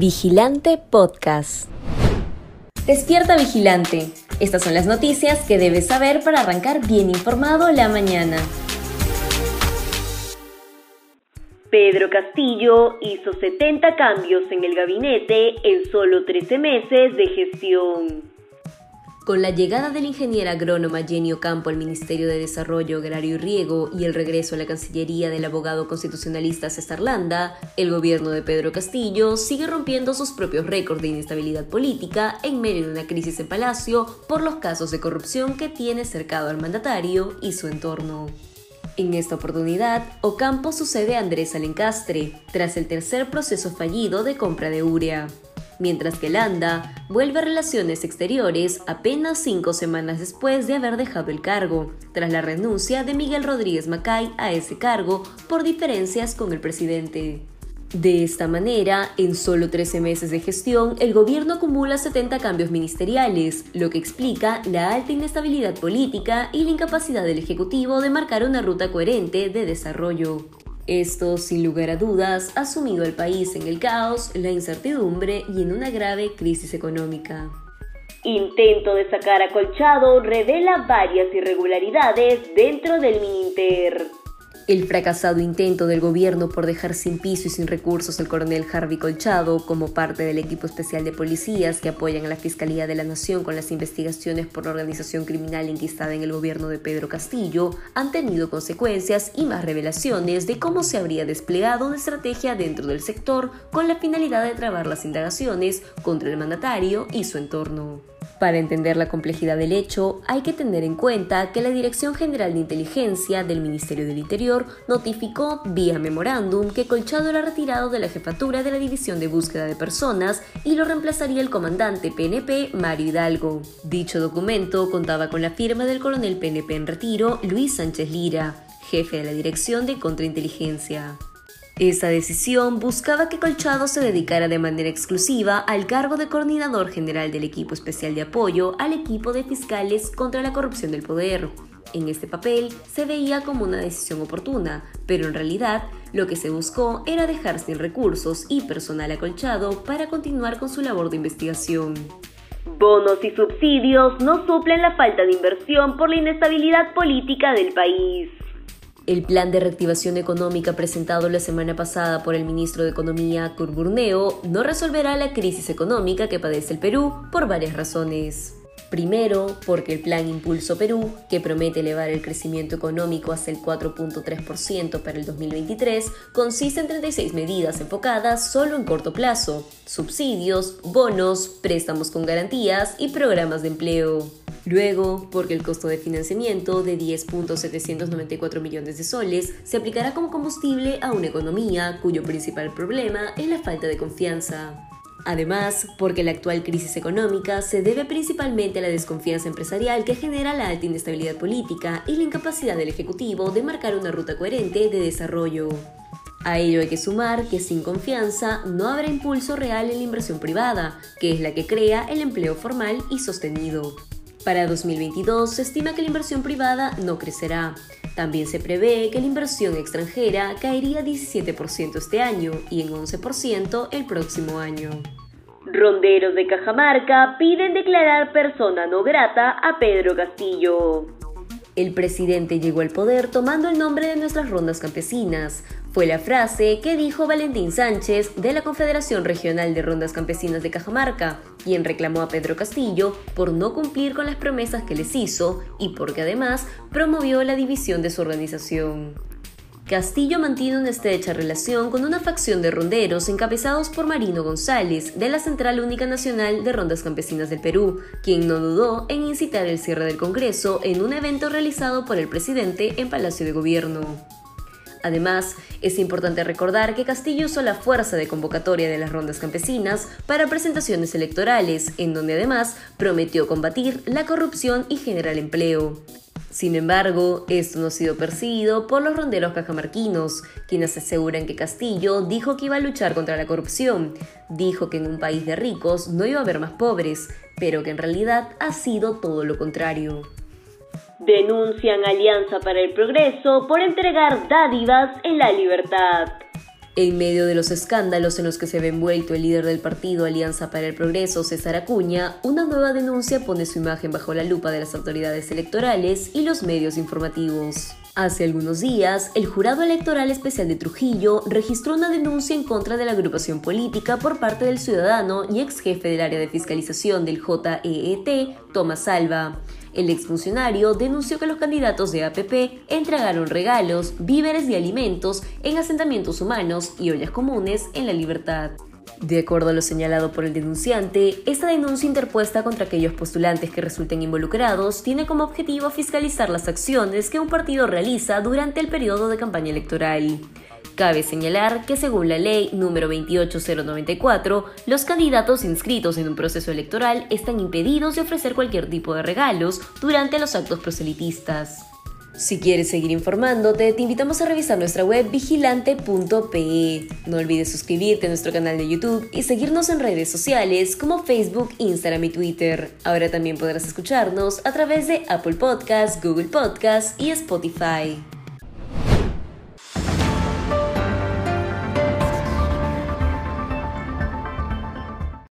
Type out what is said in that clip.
Vigilante Podcast. Despierta Vigilante. Estas son las noticias que debes saber para arrancar bien informado la mañana. Pedro Castillo hizo 70 cambios en el gabinete en solo 13 meses de gestión. Con la llegada del ingeniero agrónomo Jenny Campo al Ministerio de Desarrollo Agrario y Riego y el regreso a la Cancillería del abogado constitucionalista César Landa, el gobierno de Pedro Castillo sigue rompiendo sus propios récords de inestabilidad política en medio de una crisis en Palacio por los casos de corrupción que tiene cercado al mandatario y su entorno. En esta oportunidad, Ocampo sucede a Andrés Alencastre, tras el tercer proceso fallido de compra de urea mientras que Landa vuelve a Relaciones Exteriores apenas cinco semanas después de haber dejado el cargo, tras la renuncia de Miguel Rodríguez Macay a ese cargo por diferencias con el presidente. De esta manera, en solo 13 meses de gestión, el gobierno acumula 70 cambios ministeriales, lo que explica la alta inestabilidad política y la incapacidad del Ejecutivo de marcar una ruta coherente de desarrollo. Esto, sin lugar a dudas, ha sumido al país en el caos, la incertidumbre y en una grave crisis económica. Intento de sacar a Colchado revela varias irregularidades dentro del Mininter. El fracasado intento del gobierno por dejar sin piso y sin recursos al coronel Harvey Colchado como parte del equipo especial de policías que apoyan a la Fiscalía de la Nación con las investigaciones por la organización criminal enquistada en el gobierno de Pedro Castillo han tenido consecuencias y más revelaciones de cómo se habría desplegado una estrategia dentro del sector con la finalidad de trabar las indagaciones contra el mandatario y su entorno. Para entender la complejidad del hecho, hay que tener en cuenta que la Dirección General de Inteligencia del Ministerio del Interior notificó vía memorándum que Colchado era retirado de la jefatura de la División de Búsqueda de Personas y lo reemplazaría el comandante PNP Mario Hidalgo. Dicho documento contaba con la firma del coronel PNP en retiro Luis Sánchez Lira, jefe de la Dirección de Contrainteligencia. Esa decisión buscaba que Colchado se dedicara de manera exclusiva al cargo de coordinador general del equipo especial de apoyo al equipo de fiscales contra la corrupción del poder. En este papel se veía como una decisión oportuna, pero en realidad lo que se buscó era dejar sin recursos y personal acolchado para continuar con su labor de investigación. Bonos y subsidios no suplen la falta de inversión por la inestabilidad política del país. El plan de reactivación económica presentado la semana pasada por el ministro de Economía, Curburneo, no resolverá la crisis económica que padece el Perú por varias razones. Primero, porque el Plan Impulso Perú, que promete elevar el crecimiento económico hasta el 4.3% para el 2023, consiste en 36 medidas enfocadas solo en corto plazo, subsidios, bonos, préstamos con garantías y programas de empleo. Luego, porque el costo de financiamiento de 10.794 millones de soles se aplicará como combustible a una economía cuyo principal problema es la falta de confianza. Además, porque la actual crisis económica se debe principalmente a la desconfianza empresarial que genera la alta inestabilidad política y la incapacidad del Ejecutivo de marcar una ruta coherente de desarrollo. A ello hay que sumar que sin confianza no habrá impulso real en la inversión privada, que es la que crea el empleo formal y sostenido. Para 2022 se estima que la inversión privada no crecerá. También se prevé que la inversión extranjera caería 17% este año y en 11% el próximo año. Ronderos de Cajamarca piden declarar persona no grata a Pedro Castillo. El presidente llegó al poder tomando el nombre de nuestras rondas campesinas. Fue la frase que dijo Valentín Sánchez de la Confederación Regional de Rondas Campesinas de Cajamarca, quien reclamó a Pedro Castillo por no cumplir con las promesas que les hizo y porque además promovió la división de su organización. Castillo mantiene una estrecha relación con una facción de ronderos encabezados por Marino González, de la Central Única Nacional de Rondas Campesinas del Perú, quien no dudó en incitar el cierre del Congreso en un evento realizado por el presidente en Palacio de Gobierno. Además, es importante recordar que Castillo usó la fuerza de convocatoria de las rondas campesinas para presentaciones electorales, en donde además prometió combatir la corrupción y generar empleo. Sin embargo, esto no ha sido percibido por los ronderos cajamarquinos, quienes aseguran que Castillo dijo que iba a luchar contra la corrupción, dijo que en un país de ricos no iba a haber más pobres, pero que en realidad ha sido todo lo contrario. Denuncian Alianza para el Progreso por entregar dádivas en la libertad. En medio de los escándalos en los que se ve envuelto el líder del partido Alianza para el Progreso, César Acuña, una nueva denuncia pone su imagen bajo la lupa de las autoridades electorales y los medios informativos. Hace algunos días, el Jurado Electoral Especial de Trujillo registró una denuncia en contra de la agrupación política por parte del ciudadano y ex jefe del área de fiscalización del JEET, Tomás Salva. El exfuncionario denunció que los candidatos de APP entregaron regalos, víveres y alimentos en asentamientos humanos y ollas comunes en la libertad. De acuerdo a lo señalado por el denunciante, esta denuncia interpuesta contra aquellos postulantes que resulten involucrados tiene como objetivo fiscalizar las acciones que un partido realiza durante el periodo de campaña electoral. Cabe señalar que según la ley número 28094, los candidatos inscritos en un proceso electoral están impedidos de ofrecer cualquier tipo de regalos durante los actos proselitistas. Si quieres seguir informándote, te invitamos a revisar nuestra web vigilante.pe. No olvides suscribirte a nuestro canal de YouTube y seguirnos en redes sociales como Facebook, Instagram y Twitter. Ahora también podrás escucharnos a través de Apple Podcasts, Google Podcasts y Spotify.